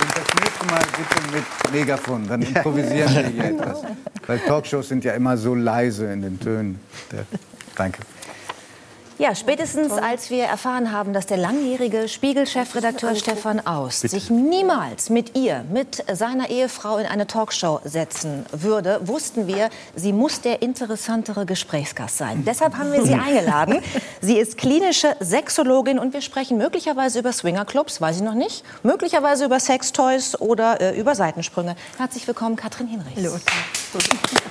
Und das nächste Mal bitte mit Megafon, dann improvisieren wir hier etwas. Weil Talkshows sind ja immer so leise in den Tönen. Danke. Ja, spätestens als wir erfahren haben, dass der langjährige Spiegel-Chefredakteur Stefan Aust Bitte. sich niemals mit ihr, mit seiner Ehefrau in eine Talkshow setzen würde, wussten wir, sie muss der interessantere Gesprächsgast sein. Deshalb haben wir sie eingeladen. Sie ist klinische Sexologin und wir sprechen möglicherweise über Swingerclubs, weiß ich noch nicht, möglicherweise über Sextoys oder äh, über Seitensprünge. Herzlich willkommen, Katrin Hinrichs. Hallo.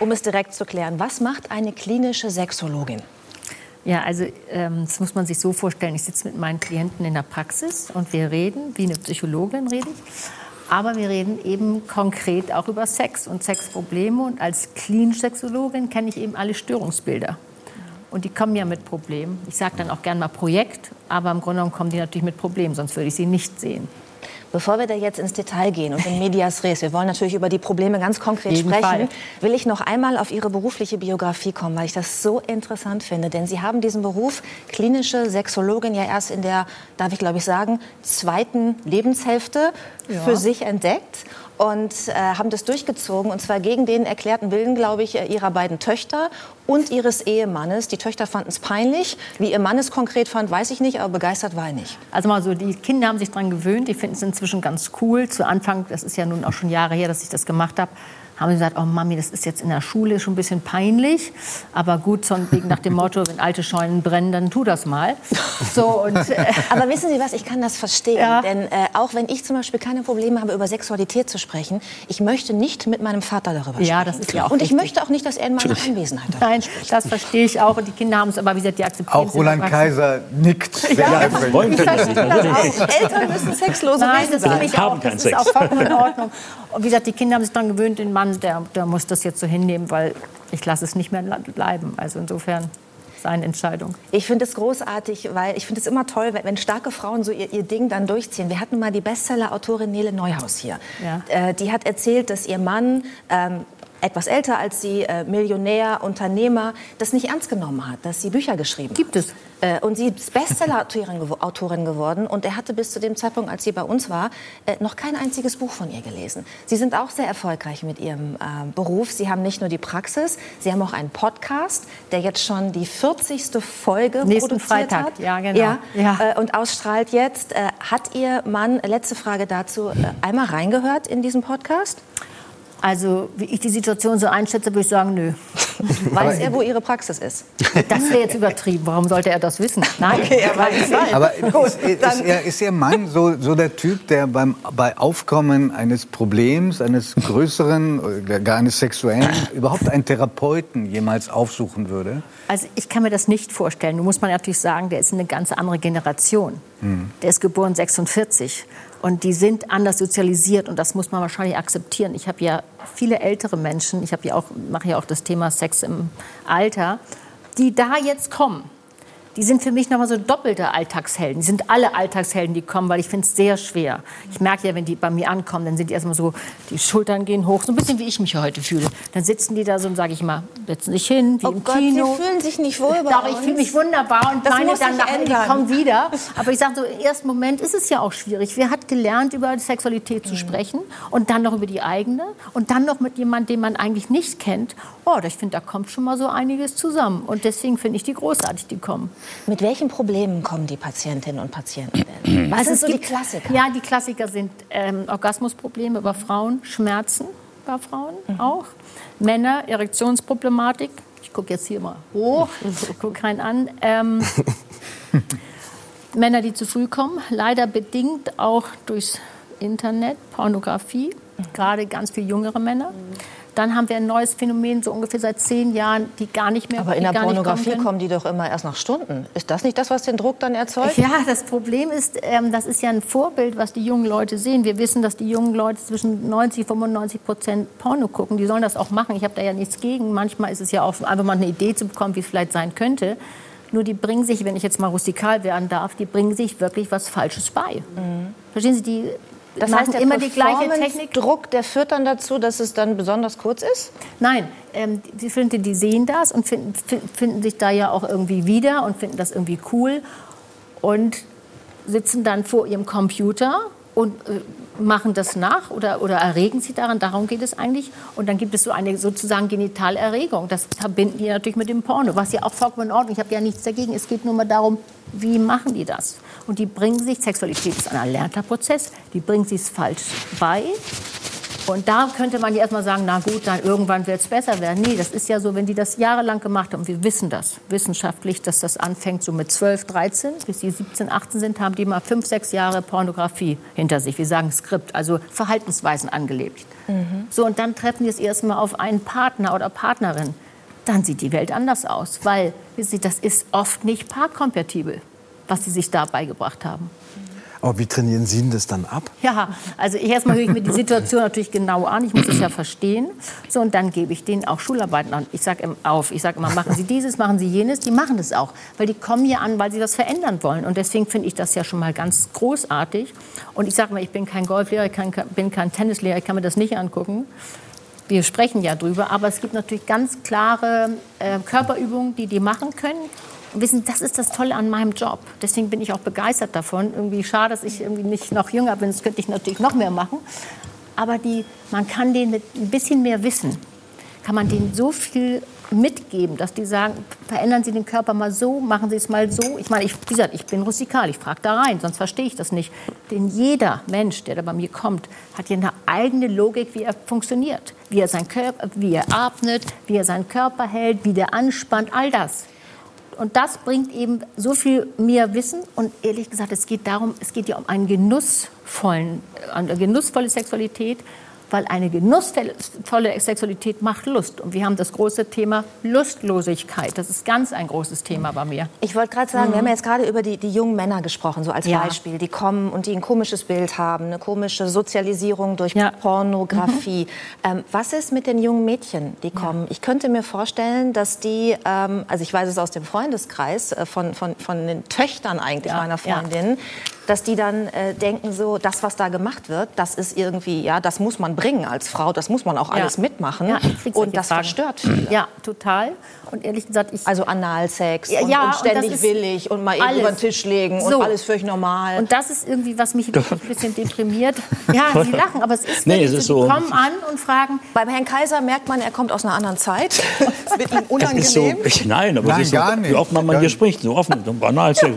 Um es direkt zu klären, was macht eine klinische Sexologin? Ja, also ähm, das muss man sich so vorstellen. Ich sitze mit meinen Klienten in der Praxis und wir reden, wie eine Psychologin rede ich. Aber wir reden eben konkret auch über Sex und Sexprobleme. Und als klinische Sexologin kenne ich eben alle Störungsbilder. Und die kommen ja mit Problemen. Ich sage dann auch gern mal Projekt, aber im Grunde genommen kommen die natürlich mit Problemen, sonst würde ich sie nicht sehen. Bevor wir da jetzt ins Detail gehen und in Medias Res, wir wollen natürlich über die Probleme ganz konkret Jeden sprechen, Fall. will ich noch einmal auf Ihre berufliche Biografie kommen, weil ich das so interessant finde. Denn Sie haben diesen Beruf klinische Sexologin ja erst in der, darf ich glaube ich sagen, zweiten Lebenshälfte ja. für sich entdeckt und äh, haben das durchgezogen und zwar gegen den erklärten Willen, glaube ich, äh, ihrer beiden Töchter und ihres Ehemannes. Die Töchter fanden es peinlich. Wie ihr Mann es konkret fand, weiß ich nicht, aber begeistert war er nicht. Also mal so, die Kinder haben sich daran gewöhnt, die finden es inzwischen ganz cool. Zu Anfang, das ist ja nun auch schon Jahre her, dass ich das gemacht habe, haben sie gesagt, oh Mami, das ist jetzt in der Schule schon ein bisschen peinlich, aber gut, so nach dem Motto, wenn alte Scheunen brennen, dann tu das mal. So, und, äh aber wissen Sie was, ich kann das verstehen, ja. denn äh, auch wenn ich zum Beispiel keine Probleme habe, über Sexualität zu sprechen, ich möchte nicht mit meinem Vater darüber sprechen. Ja, das ist ja auch Und ich richtig. möchte auch nicht, dass er in meiner Anwesenheit darüber Nein, spricht. das verstehe ich auch und die Kinder haben es aber, wie gesagt, die akzeptieren Auch Roland Kaiser nickt. Ja, ja das wollen das auch. Eltern müssen sexlose Nein, das sein. Ich auch. Das ist auch vollkommen in Ordnung. Und wie gesagt, die Kinder haben sich daran gewöhnt, den Mann, der, der muss das jetzt so hinnehmen, weil ich lasse es nicht mehr bleiben. Also insofern seine Entscheidung. Ich finde es großartig, weil ich finde es immer toll, wenn, wenn starke Frauen so ihr, ihr, Ding dann durchziehen. Wir hatten mal die Bestseller-Autorin Nele Neuhaus hier. Ja. Äh, die hat erzählt, dass ihr Mann ähm, etwas älter als sie, äh, Millionär, Unternehmer, das nicht ernst genommen hat, dass sie Bücher geschrieben Gibt hat. es. Äh, und sie ist Bestseller-Autorin geworden. Und er hatte bis zu dem Zeitpunkt, als sie bei uns war, äh, noch kein einziges Buch von ihr gelesen. Sie sind auch sehr erfolgreich mit ihrem äh, Beruf. Sie haben nicht nur die Praxis, sie haben auch einen Podcast, der jetzt schon die 40. Folge Nächsten produziert Freitag. hat. Ja, genau. Ja, ja. Äh, und ausstrahlt jetzt. Äh, hat Ihr Mann, letzte Frage dazu, einmal reingehört in diesen Podcast? Also, wie ich die Situation so einschätze, würde ich sagen, nö. Weiß er, wo Ihre Praxis ist? Das wäre jetzt übertrieben. Warum sollte er das wissen? Nein, okay, er weiß es Aber ist, ist, er, ist Ihr Mann so, so der Typ, der beim, bei Aufkommen eines Problems, eines größeren, gar eines sexuellen, überhaupt einen Therapeuten jemals aufsuchen würde? Also ich kann mir das nicht vorstellen. Du musst man natürlich sagen, der ist eine ganz andere Generation. Hm. Der ist geboren 46. Und die sind anders sozialisiert und das muss man wahrscheinlich akzeptieren. Ich habe ja viele ältere Menschen, ich ja mache ja auch das Thema Sex im Alter, die da jetzt kommen die sind für mich nochmal so doppelte Alltagshelden. Die sind alle Alltagshelden, die kommen, weil ich finde es sehr schwer. Ich merke ja, wenn die bei mir ankommen, dann sind die erstmal so, die Schultern gehen hoch, so ein bisschen wie ich mich heute fühle. Dann sitzen die da so und sage ich mal, setzen sich hin, wie oh im Gott, Kino. Sie fühlen sich nicht wohl bei Doch, ich fühle mich wunderbar und das meine dann nachher, die kommen wieder. Aber ich sage so, im ersten Moment ist es ja auch schwierig. Wer hat gelernt, über Sexualität zu mhm. sprechen und dann noch über die eigene und dann noch mit jemandem, den man eigentlich nicht kennt. Oh, ich finde, da kommt schon mal so einiges zusammen. Und deswegen finde ich die großartig, die kommen. Mit welchen Problemen kommen die Patientinnen und Patienten denn? Was also sind so die Klassiker? Ja, die Klassiker sind ähm, Orgasmusprobleme bei Frauen, Schmerzen bei Frauen mhm. auch, Männer, Erektionsproblematik. Ich gucke jetzt hier mal hoch, gucke rein an. Ähm, Männer, die zu früh kommen, leider bedingt auch durchs Internet, Pornografie, mhm. gerade ganz viele jüngere Männer. Mhm. Dann haben wir ein neues Phänomen, so ungefähr seit zehn Jahren, die gar nicht mehr Aber in der Pornografie kommen, kommen, die doch immer erst nach Stunden. Ist das nicht das, was den Druck dann erzeugt? Ja, das Problem ist, ähm, das ist ja ein Vorbild, was die jungen Leute sehen. Wir wissen, dass die jungen Leute zwischen 90 und 95 Prozent Porno gucken. Die sollen das auch machen. Ich habe da ja nichts gegen. Manchmal ist es ja auch einfach mal eine Idee zu bekommen, wie es vielleicht sein könnte. Nur die bringen sich, wenn ich jetzt mal rustikal werden darf, die bringen sich wirklich was Falsches bei. Mhm. Verstehen Sie, die das heißt, der immer die gleiche Technik. Druck, der führt dann dazu, dass es dann besonders kurz ist? Nein, ähm, die, finden, die sehen das und finden, finden sich da ja auch irgendwie wieder und finden das irgendwie cool. Und sitzen dann vor ihrem Computer und äh, machen das nach oder, oder erregen sie daran. Darum geht es eigentlich. Und dann gibt es so eine sozusagen Genitalerregung. Das verbinden die natürlich mit dem Porno, was ja auch vollkommen in Ordnung. Ich habe ja nichts dagegen. Es geht nur mal darum, wie machen die das? Und die bringen sich, Sexualität ist ein erlernter Prozess, die bringen sich es falsch bei und da könnte man ja erstmal sagen, na gut, dann irgendwann wird es besser werden. Nee, das ist ja so, wenn die das jahrelang gemacht haben, wir wissen das wissenschaftlich, dass das anfängt so mit 12, 13, bis sie 17, 18 sind, haben die mal fünf, sechs Jahre Pornografie hinter sich. Wir sagen Skript, also Verhaltensweisen angelebt. Mhm. So, und dann treffen die es erstmal auf einen Partner oder Partnerin. Dann sieht die Welt anders aus, weil Sie, das ist oft nicht paarkompatibel, was sie sich da beigebracht haben. Aber wie trainieren Sie denn das dann ab? Ja, also erstmal höre ich mir die Situation natürlich genau an. Ich muss es ja verstehen. So, und dann gebe ich denen auch Schularbeiten an. Ich sage auf, ich sage immer, machen Sie dieses, machen Sie jenes. Die machen das auch, weil die kommen hier an, weil sie das verändern wollen. Und deswegen finde ich das ja schon mal ganz großartig. Und ich sage mal, ich bin kein Golflehrer, ich kann, bin kein Tennislehrer, ich kann mir das nicht angucken. Wir sprechen ja drüber, aber es gibt natürlich ganz klare äh, Körperübungen, die die machen können wissen, das ist das Tolle an meinem Job. Deswegen bin ich auch begeistert davon. Irgendwie schade, dass ich irgendwie nicht noch jünger bin. Das könnte ich natürlich noch mehr machen. Aber die, man kann denen mit ein bisschen mehr Wissen, kann man denen so viel mitgeben, dass die sagen, verändern Sie den Körper mal so, machen Sie es mal so. Ich meine, ich, wie gesagt, ich bin rustikal, ich frage da rein, sonst verstehe ich das nicht. Denn jeder Mensch, der da bei mir kommt, hat ja eine eigene Logik, wie er funktioniert. Wie er, sein Körper, wie er atmet, wie er seinen Körper hält, wie der anspannt, all das. Und das bringt eben so viel mehr Wissen. Und ehrlich gesagt, es geht darum, es geht ja um einen genussvollen, eine genussvolle Sexualität weil eine genussvolle Sexualität macht Lust. Und wir haben das große Thema Lustlosigkeit. Das ist ganz ein großes Thema bei mir. Ich wollte gerade sagen, mhm. wir haben ja jetzt gerade über die, die jungen Männer gesprochen, so als ja. Beispiel. Die kommen und die ein komisches Bild haben, eine komische Sozialisierung durch ja. Pornografie. Mhm. Ähm, was ist mit den jungen Mädchen, die kommen? Ja. Ich könnte mir vorstellen, dass die, ähm, also ich weiß es aus dem Freundeskreis, äh, von, von, von den Töchtern eigentlich meiner Freundin, dass die dann äh, denken so, das, was da gemacht wird, das ist irgendwie, ja, das muss man bringen als Frau, das muss man auch alles ja. mitmachen. Ja, und das Fragen. verstört viele. Ja, total. Und ehrlich gesagt, ich... Also Analsex ja, und, und ständig und willig und mal eben alles. über den Tisch legen so. und alles völlig normal. Und das ist irgendwie, was mich ein bisschen deprimiert. Ja, Sie lachen, aber es ist nee, es ist so. Die kommen an und fragen... Beim Herrn Kaiser merkt man, er kommt aus einer anderen Zeit. Es wird ihm unangenehm. So, nein, aber nein, so, gar nicht. wie oft man, man hier spricht, so offen, banal. Ja,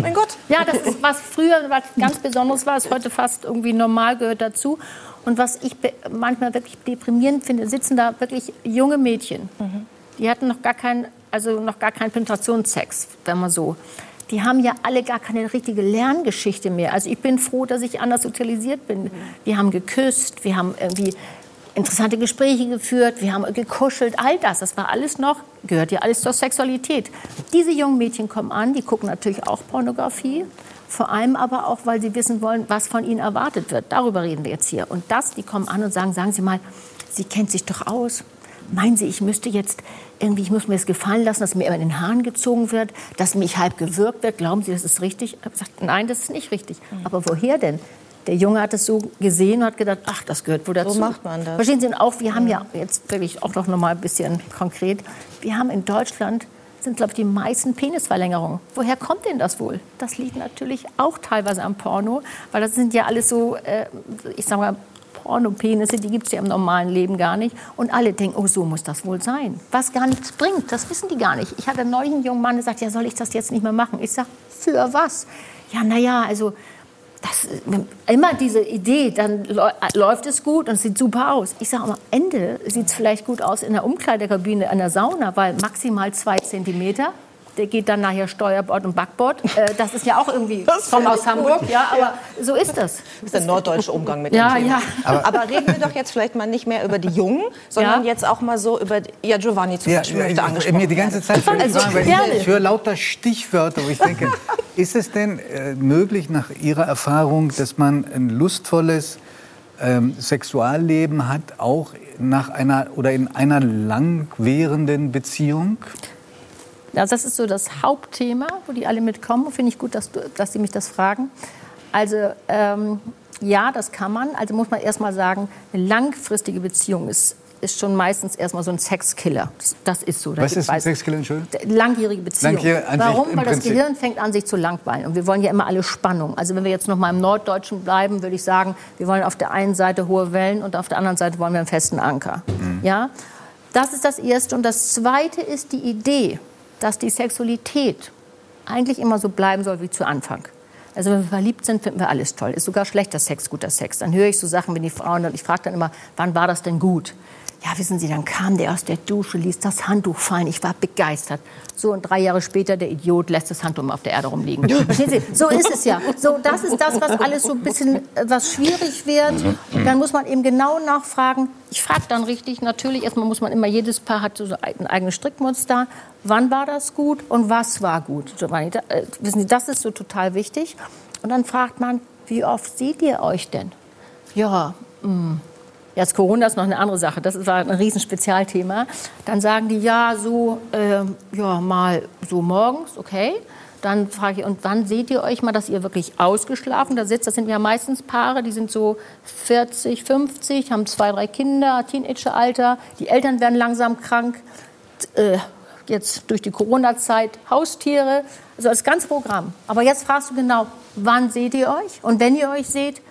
mein Gott. Ja, das ist, was früher was ganz Besonderes war, ist heute fast irgendwie normal, gehört dazu. Und was ich manchmal wirklich deprimierend finde, sitzen da wirklich junge Mädchen. Mhm. Die hatten noch gar keinen, also noch gar keinen Penetrationssex, wenn man so. Die haben ja alle gar keine richtige Lerngeschichte mehr. Also ich bin froh, dass ich anders sozialisiert bin. Mhm. Wir haben geküsst, wir haben irgendwie interessante Gespräche geführt, wir haben gekuschelt, all das, das war alles noch, gehört ja alles zur Sexualität. Diese jungen Mädchen kommen an, die gucken natürlich auch Pornografie, vor allem aber auch, weil sie wissen wollen, was von ihnen erwartet wird. Darüber reden wir jetzt hier. Und das, die kommen an und sagen, sagen Sie mal, Sie kennt sich doch aus. Meinen Sie, ich müsste jetzt irgendwie, ich muss mir das gefallen lassen, dass mir immer in den Haaren gezogen wird, dass mich halb gewürgt wird. Glauben Sie, das ist richtig? Ich habe gesagt, nein, das ist nicht richtig. Mhm. Aber woher denn? Der Junge hat es so gesehen und hat gedacht, ach, das gehört wohl dazu. So macht man das. Verstehen Sie, und auch, wir haben ja jetzt wirklich auch noch mal ein bisschen konkret, wir haben in Deutschland sind, glaube ich, die meisten Penisverlängerungen. Woher kommt denn das wohl? Das liegt natürlich auch teilweise am Porno, weil das sind ja alles so, äh, ich sage mal, Pornopenisse, die gibt es ja im normalen Leben gar nicht. Und alle denken, oh, so muss das wohl sein. Was gar nichts bringt, das wissen die gar nicht. Ich hatte neulich einen jungen Mann, der sagt, ja, soll ich das jetzt nicht mehr machen? Ich sage, für was? Ja, naja, also das, immer diese Idee, dann läuft es gut und es sieht super aus. Ich sage am Ende sieht es vielleicht gut aus in der Umkleidekabine, in der Sauna, weil maximal zwei Zentimeter der geht dann nachher Steuerbord und Backbord. Äh, das ist ja auch irgendwie, das kommt aus Hamburg, ja, aber ja. so ist das. Das ist der norddeutsche Umgang mit ja, dem Thema. Ja. Aber, aber, reden wir doch jetzt vielleicht mal nicht mehr über die Jungen, sondern ja. jetzt auch mal so über, ja, Giovanni zum Beispiel ja, möchte angesprochen Mir die ganze Zeit also, fragen, weil ich, ich höre lauter Stichwörter, wo ich denke, ist es denn äh, möglich nach Ihrer Erfahrung, dass man ein lustvolles ähm, Sexualleben hat, auch nach einer oder in einer langwährenden Beziehung? Also das ist so das Hauptthema, wo die alle mitkommen. Finde ich gut, dass, du, dass Sie mich das fragen. Also ähm, ja, das kann man. Also muss man erst mal sagen, eine langfristige Beziehung ist ist schon meistens erstmal so ein Sexkiller. Das ist so. Was ist ein Sexkiller, Entschuldigung? Langjährige Beziehung. Langjährige Warum? Weil das Gehirn fängt an, sich zu langweilen. Und wir wollen ja immer alle Spannung. Also wenn wir jetzt noch mal im Norddeutschen bleiben, würde ich sagen, wir wollen auf der einen Seite hohe Wellen und auf der anderen Seite wollen wir einen festen Anker. Mhm. Ja? Das ist das Erste. Und das Zweite ist die Idee, dass die Sexualität eigentlich immer so bleiben soll wie zu Anfang. Also wenn wir verliebt sind, finden wir alles toll. Ist sogar schlechter Sex guter Sex. Dann höre ich so Sachen, wenn die Frauen, und ich frage dann immer, wann war das denn gut? Ja, wissen Sie, dann kam der aus der Dusche, ließ das Handtuch fallen. Ich war begeistert. So, und drei Jahre später, der Idiot lässt das Handtuch auf der Erde rumliegen. Verstehen Sie? So ist es ja. So, das ist das, was alles so ein bisschen, äh, was schwierig wird. Und dann muss man eben genau nachfragen. Ich frage dann richtig, natürlich, erstmal muss man immer, jedes Paar hat so ein eigenes Strickmuster. Wann war das gut und was war gut? So, äh, wissen Sie, das ist so total wichtig. Und dann fragt man, wie oft seht ihr euch denn? Ja, mh hm, Jetzt Corona ist noch eine andere Sache, das war ein Riesenspezialthema. Dann sagen die, ja, so, äh, ja, mal so morgens, okay. Dann frage ich, und wann seht ihr euch mal, dass ihr wirklich ausgeschlafen da sitzt? Das sind ja meistens Paare, die sind so 40, 50, haben zwei, drei Kinder, Teenageralter. Die Eltern werden langsam krank. Äh, jetzt durch die Corona-Zeit Haustiere. Also das ganze Programm. Aber jetzt fragst du genau, wann seht ihr euch? Und wenn ihr euch seht,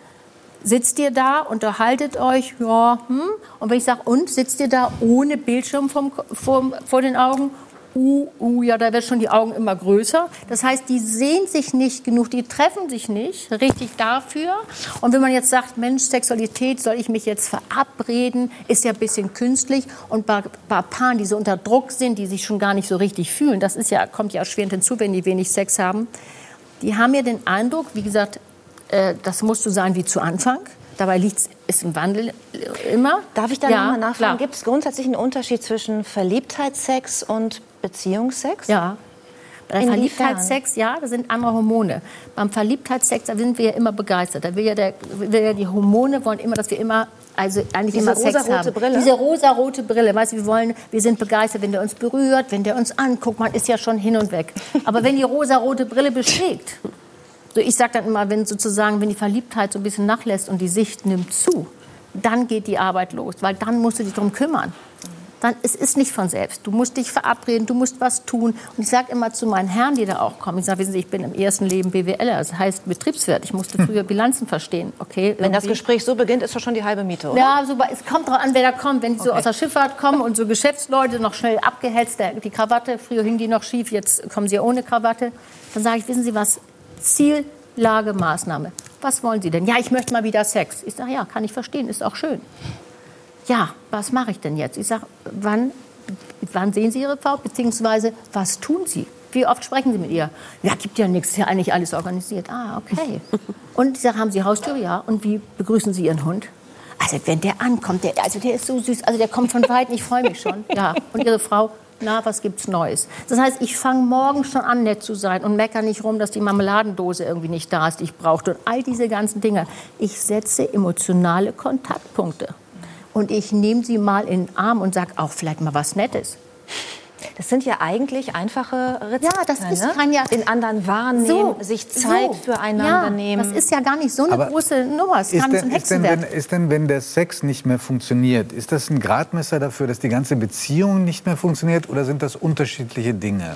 sitzt ihr da, unterhaltet euch, ja, hm? Und wenn ich sage, und sitzt ihr da ohne Bildschirm vom, vom, vor den Augen? Uh, uh, ja, da werden schon die Augen immer größer. Das heißt, die sehen sich nicht genug, die treffen sich nicht richtig dafür. Und wenn man jetzt sagt, Mensch, Sexualität, soll ich mich jetzt verabreden, ist ja ein bisschen künstlich. Und bei, bei Paaren, die so unter Druck sind, die sich schon gar nicht so richtig fühlen, das ist ja, kommt ja erschwerend hinzu, wenn die wenig Sex haben, die haben ja den Eindruck, wie gesagt, das muss so sein wie zu Anfang. Dabei liegt es im Wandel äh, immer. Darf ich da ja, nochmal nachfragen? Gibt es grundsätzlich einen Unterschied zwischen Verliebtheitssex und Beziehungssex? Ja. Bei Verliebtheitssex, ja, da sind andere Hormone. Beim Verliebtheitssex, da sind wir ja immer begeistert. Da will ja, der, will ja die Hormone wollen immer, dass wir immer, also eigentlich Diese immer Sex haben. Brille. Diese rosa-rote Brille. Weißt du, wir wollen, wir sind begeistert, wenn der uns berührt, wenn der uns anguckt. Man ist ja schon hin und weg. Aber wenn die rosa-rote Brille beschlägt, so ich sage dann immer, wenn sozusagen, wenn die Verliebtheit so ein bisschen nachlässt und die Sicht nimmt zu, dann geht die Arbeit los, weil dann musst du dich darum kümmern. Dann, es ist nicht von selbst. Du musst dich verabreden, du musst was tun. Und ich sage immer zu meinen Herren, die da auch kommen, ich sage, wissen Sie, ich bin im ersten Leben BWLer, das heißt Betriebswirt. Ich musste früher Bilanzen verstehen. Okay, Wenn das Gespräch so beginnt, ist doch schon die halbe Miete, oder? Ja, so, es kommt darauf an, wer da kommt. Wenn die so okay. aus der Schifffahrt kommen und so Geschäftsleute noch schnell abgehetzt, die Krawatte, früher hing die noch schief, jetzt kommen sie ohne Krawatte, dann sage ich, wissen Sie was, Ziel Lagemaßnahme. Was wollen Sie denn? Ja, ich möchte mal wieder Sex. Ich sage, ja, kann ich verstehen, ist auch schön. Ja, was mache ich denn jetzt? Ich sage, wann, wann sehen Sie Ihre Frau? Beziehungsweise, was tun Sie? Wie oft sprechen Sie mit ihr? Ja, gibt ja nichts, ist ja eigentlich alles organisiert. Ah, okay. Und ich sage, haben Sie Haustür? Ja. Und wie begrüßen Sie Ihren Hund? Also, wenn der ankommt, der, also der ist so süß, also der kommt von weit, ich freue mich schon. Ja. Und Ihre Frau? Na, was gibt's Neues? Das heißt, ich fange morgen schon an, nett zu sein und meckere nicht rum, dass die Marmeladendose irgendwie nicht da ist, die ich brauchte und all diese ganzen Dinge. Ich setze emotionale Kontaktpunkte und ich nehme sie mal in den Arm und sage auch vielleicht mal was Nettes. Das sind ja eigentlich einfache Rezepte. Ja, das ist, ne? kann ja den anderen wahrnehmen, so, sich Zeit so. füreinander ja, nehmen. Das ist ja gar nicht so eine Aber große Nummer. Es ist, denn, ist, denn, wenn, ist denn, wenn der Sex nicht mehr funktioniert, ist das ein Gradmesser dafür, dass die ganze Beziehung nicht mehr funktioniert, oder sind das unterschiedliche Dinge?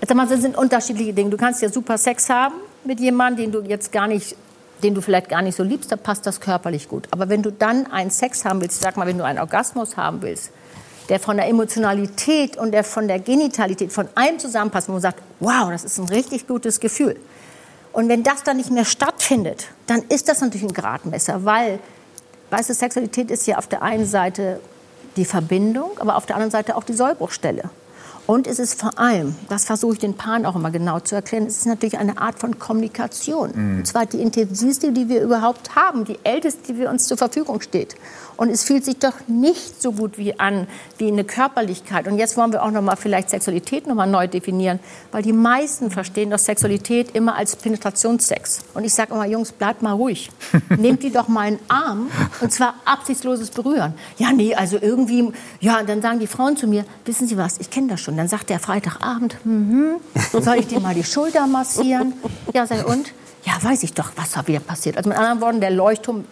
Also, das sind unterschiedliche Dinge. Du kannst ja super Sex haben mit jemandem, den du jetzt gar nicht den du vielleicht gar nicht so liebst, da passt das körperlich gut. Aber wenn du dann einen Sex haben willst, sag mal, wenn du einen Orgasmus haben willst, der von der Emotionalität und der von der Genitalität von allem zusammenpasst, wo man sagt, wow, das ist ein richtig gutes Gefühl. Und wenn das dann nicht mehr stattfindet, dann ist das natürlich ein Gradmesser, weil, weißt du, Sexualität ist ja auf der einen Seite die Verbindung, aber auf der anderen Seite auch die Sollbruchstelle. Und es ist vor allem, das versuche ich den Paaren auch immer genau zu erklären, es ist natürlich eine Art von Kommunikation. Mhm. Und zwar die intensivste, die wir überhaupt haben, die älteste, die uns zur Verfügung steht. Und es fühlt sich doch nicht so gut wie an wie eine Körperlichkeit. Und jetzt wollen wir auch noch mal vielleicht Sexualität noch mal neu definieren, weil die meisten verstehen doch Sexualität immer als Penetrationssex. Und ich sage immer, Jungs, bleibt mal ruhig. Nehmt die doch mal einen Arm und zwar absichtsloses Berühren. Ja, nee, also irgendwie, ja, und dann sagen die Frauen zu mir, wissen Sie was, ich kenne das schon. Dann sagt der Freitagabend, mhm, soll ich dir mal die Schulter massieren? Ja, sag und? Ja, weiß ich doch, was da wieder passiert. Also mit anderen Worten, der Leuchtturm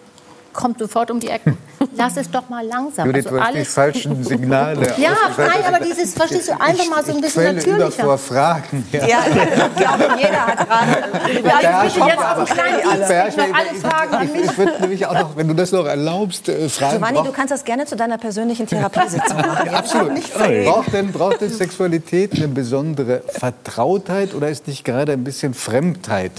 kommt sofort um die Ecke. lass es doch mal langsam. Judith, also du hast die falschen Signale. ja, nein, aber dieses, verstehst du, einfach mal so ein bisschen ich natürlicher. vor Fragen. Ja, ja ich glaube, jeder hat gerade... Ja, ich bitte jetzt auf einen kleinen alle Fragen an mich. Ich würde nämlich auch noch, wenn du das noch erlaubst, äh, fragen... Giovanni, du kannst das gerne zu deiner persönlichen Therapiesitzung machen. Ja, absolut. Braucht denn, braucht denn Sexualität eine besondere Vertrautheit oder ist nicht gerade ein bisschen Fremdheit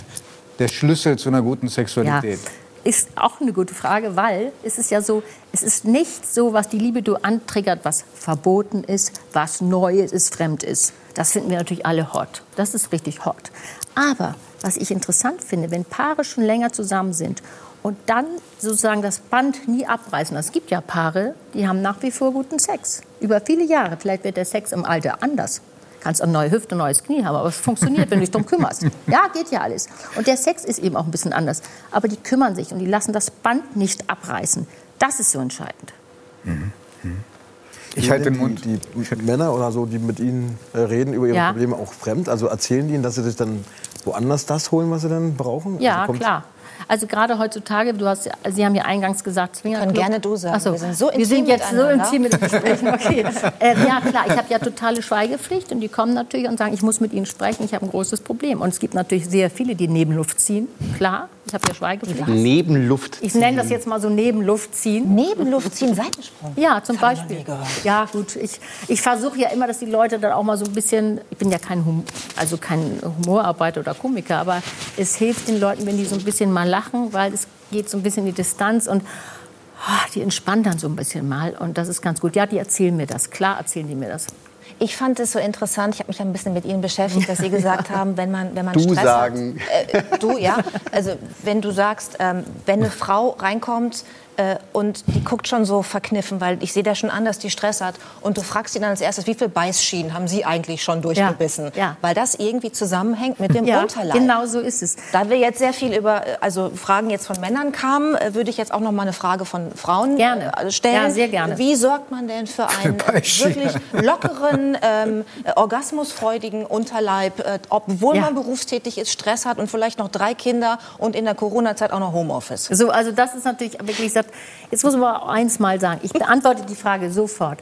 der Schlüssel zu einer guten Sexualität? Ja ist auch eine gute Frage, weil es ist ja so, es ist nicht so, was die Liebe du antriggert, was verboten ist, was neu ist, fremd ist. Das finden wir natürlich alle hot. Das ist richtig hot. Aber was ich interessant finde, wenn Paare schon länger zusammen sind und dann sozusagen das Band nie abreißen. Es gibt ja Paare, die haben nach wie vor guten Sex. Über viele Jahre. Vielleicht wird der Sex im Alter anders kannst eine neue Hüfte, ein neues Knie haben, aber es funktioniert, wenn du dich darum kümmerst. Ja, geht ja alles. Und der Sex ist eben auch ein bisschen anders. Aber die kümmern sich und die lassen das Band nicht abreißen. Das ist so entscheidend. Mhm. Mhm. Ich halte den Mund. Die, die, Männer oder so, die mit Ihnen äh, reden über ihre ja. Probleme, auch fremd? Also erzählen die Ihnen, dass sie sich dann woanders das holen, was sie dann brauchen? Ja, also klar. Also gerade heutzutage, du hast, Sie haben ja eingangs gesagt, Swingerclub. Können gerne du sagen. So. Wir sind so intim Wir sind jetzt so intim mit Gesprächen. Okay. äh, ja klar, ich habe ja totale Schweigepflicht und die kommen natürlich und sagen, ich muss mit Ihnen sprechen, ich habe ein großes Problem. Und es gibt natürlich sehr viele, die Nebenluft ziehen. Klar, ich habe ja Schweigepflicht. Nebenluft ziehen. Ich nenne das jetzt mal so Nebenluft ziehen. Nebenluft ziehen, Seitensprung. Ja, zum Beispiel. Ja, gut. Ich, ich versuche ja immer, dass die Leute dann auch mal so ein bisschen, ich bin ja kein, hum, also kein Humorarbeiter oder Komiker, aber es hilft den Leuten, wenn die so ein bisschen mal lachen, weil es geht so ein bisschen in die Distanz und oh, die entspannen dann so ein bisschen mal und das ist ganz gut. Ja, die erzählen mir das. Klar erzählen die mir das. Ich fand es so interessant, ich habe mich ein bisschen mit Ihnen beschäftigt, dass Sie gesagt haben, wenn man, wenn man du Stress sagen. hat. Äh, du, ja. Also wenn du sagst, ähm, wenn eine Frau reinkommt, und die guckt schon so verkniffen, weil ich sehe da schon an, dass die Stress hat. Und du fragst sie dann als erstes, wie viele Beißschienen haben sie eigentlich schon durchgebissen? Ja, ja. Weil das irgendwie zusammenhängt mit dem ja, Unterleib. Genau so ist es. Da wir jetzt sehr viel über, also Fragen jetzt von Männern kamen, äh, würde ich jetzt auch noch mal eine Frage von Frauen gerne. Äh, stellen. Ja, sehr gerne. Wie sorgt man denn für einen wirklich lockeren, ähm, orgasmusfreudigen Unterleib, äh, obwohl ja. man berufstätig ist, Stress hat und vielleicht noch drei Kinder und in der Corona-Zeit auch noch Homeoffice? So, also das ist natürlich wirklich Jetzt muss man eins mal sagen. Ich beantworte die Frage sofort.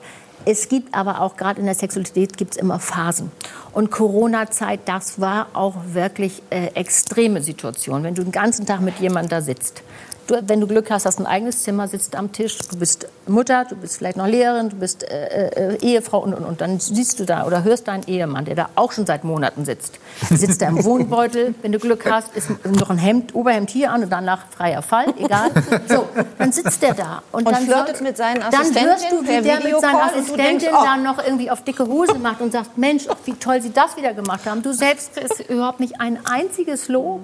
Es gibt aber auch gerade in der Sexualität gibt es immer Phasen. Und Corona-Zeit, das war auch wirklich äh, extreme Situation. Wenn du den ganzen Tag mit jemandem da sitzt, Du, wenn du Glück hast, hast ein eigenes Zimmer, sitzt am Tisch, du bist Mutter, du bist vielleicht noch Lehrerin, du bist äh, äh, Ehefrau und, und, und dann siehst du da oder hörst deinen Ehemann, der da auch schon seit Monaten sitzt. Sitzt er im Wohnbeutel, wenn du Glück hast, ist noch ein Hemd, Oberhemd hier an und danach freier Fall, egal. So, dann sitzt der da und, und dann flirtet mit seinen Assistenten. Dann hörst du, wie der mit seiner Assistentin denkst, oh. dann noch irgendwie auf dicke Hose macht und sagt, Mensch, wie toll sie das wieder gemacht haben. Du selbst kriegst überhaupt nicht ein einziges Lob.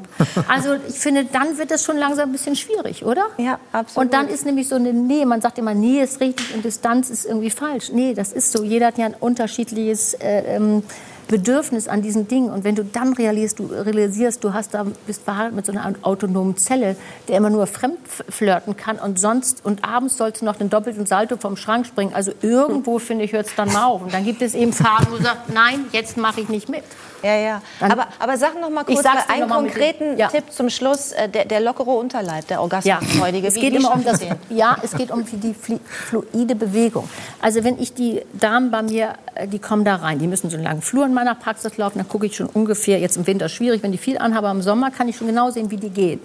Also ich finde, dann wird es schon langsam ein bisschen schwierig, oder? Ja, absolut. Und dann ist nämlich so eine Nähe. Man sagt immer, Nähe ist richtig und Distanz ist irgendwie falsch. Nee, das ist so. Jeder hat ja ein unterschiedliches äh, ähm, Bedürfnis an diesen Dingen. Und wenn du dann realisierst, du, realisierst, du hast da, bist verheiratet mit so einer autonomen Zelle, der immer nur fremd flirten kann und sonst und abends sollst du noch den doppelten Salto vom Schrank springen. Also irgendwo, finde ich, hört es dann mal auf. Und dann gibt es eben Phasen, wo du sagst, nein, jetzt mache ich nicht mit. Ja, ja. aber, aber sag noch mal kurz einen konkreten ja. Tipp zum Schluss. Äh, der, der, lockere Unterleib, der Orgasmusfreudige. Ja. Es geht immer um das, ja, es geht um die fluide Bewegung. Also wenn ich die Damen bei mir, äh, die kommen da rein, die müssen so einen langen Flur in meiner Praxis laufen, dann gucke ich schon ungefähr, jetzt im Winter schwierig, wenn die viel anhaben, aber im Sommer kann ich schon genau sehen, wie die gehen.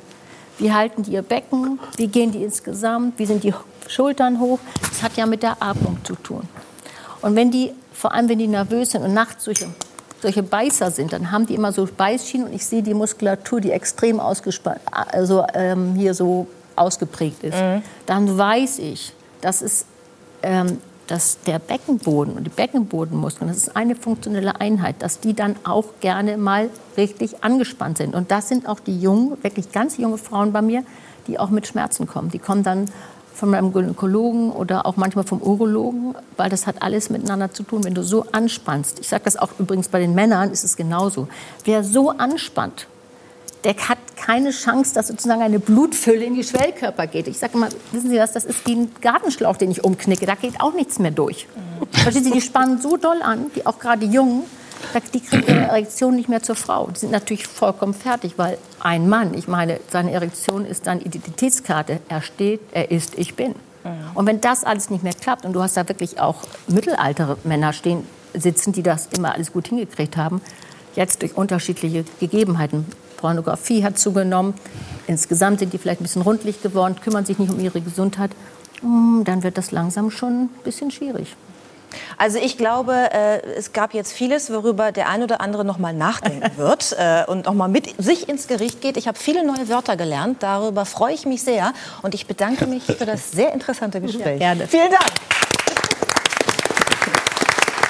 Wie halten die ihr Becken? Wie gehen die insgesamt? Wie sind die Schultern hoch? Das hat ja mit der Atmung zu tun. Und wenn die, vor allem wenn die nervös sind und nachts solche solche Beißer sind, dann haben die immer so Beißschienen und ich sehe die Muskulatur, die extrem ausgespannt, also ähm, hier so ausgeprägt ist. Mhm. Dann weiß ich, dass es ähm, dass der Beckenboden und die Beckenbodenmuskeln, das ist eine funktionelle Einheit, dass die dann auch gerne mal richtig angespannt sind. Und das sind auch die jungen, wirklich ganz junge Frauen bei mir, die auch mit Schmerzen kommen. Die kommen dann von meinem Gynäkologen oder auch manchmal vom Urologen, weil das hat alles miteinander zu tun, wenn du so anspannst. Ich sage das auch übrigens bei den Männern, ist es genauso. Wer so anspannt, der hat keine Chance, dass sozusagen eine Blutfülle in die Schwellkörper geht. Ich sage immer, wissen Sie was, das ist wie ein Gartenschlauch, den ich umknicke. Da geht auch nichts mehr durch. Mhm. Verstehen Sie, die spannen so doll an, die auch gerade Jungen, die kriegen ihre Erektion nicht mehr zur Frau. Die sind natürlich vollkommen fertig, weil ein Mann, ich meine, seine Erektion ist dann Identitätskarte. Er steht, er ist, ich bin. Und wenn das alles nicht mehr klappt und du hast da wirklich auch mittelaltere Männer stehen, sitzen, die das immer alles gut hingekriegt haben, jetzt durch unterschiedliche Gegebenheiten. Pornografie hat zugenommen, insgesamt sind die vielleicht ein bisschen rundlich geworden, kümmern sich nicht um ihre Gesundheit, hm, dann wird das langsam schon ein bisschen schwierig. Also ich glaube, äh, es gab jetzt vieles, worüber der ein oder andere noch mal nachdenken wird äh, und noch mal mit sich ins Gericht geht. Ich habe viele neue Wörter gelernt. Darüber freue ich mich sehr und ich bedanke mich für das sehr interessante Gespräch. Ja, gerne. Vielen Dank.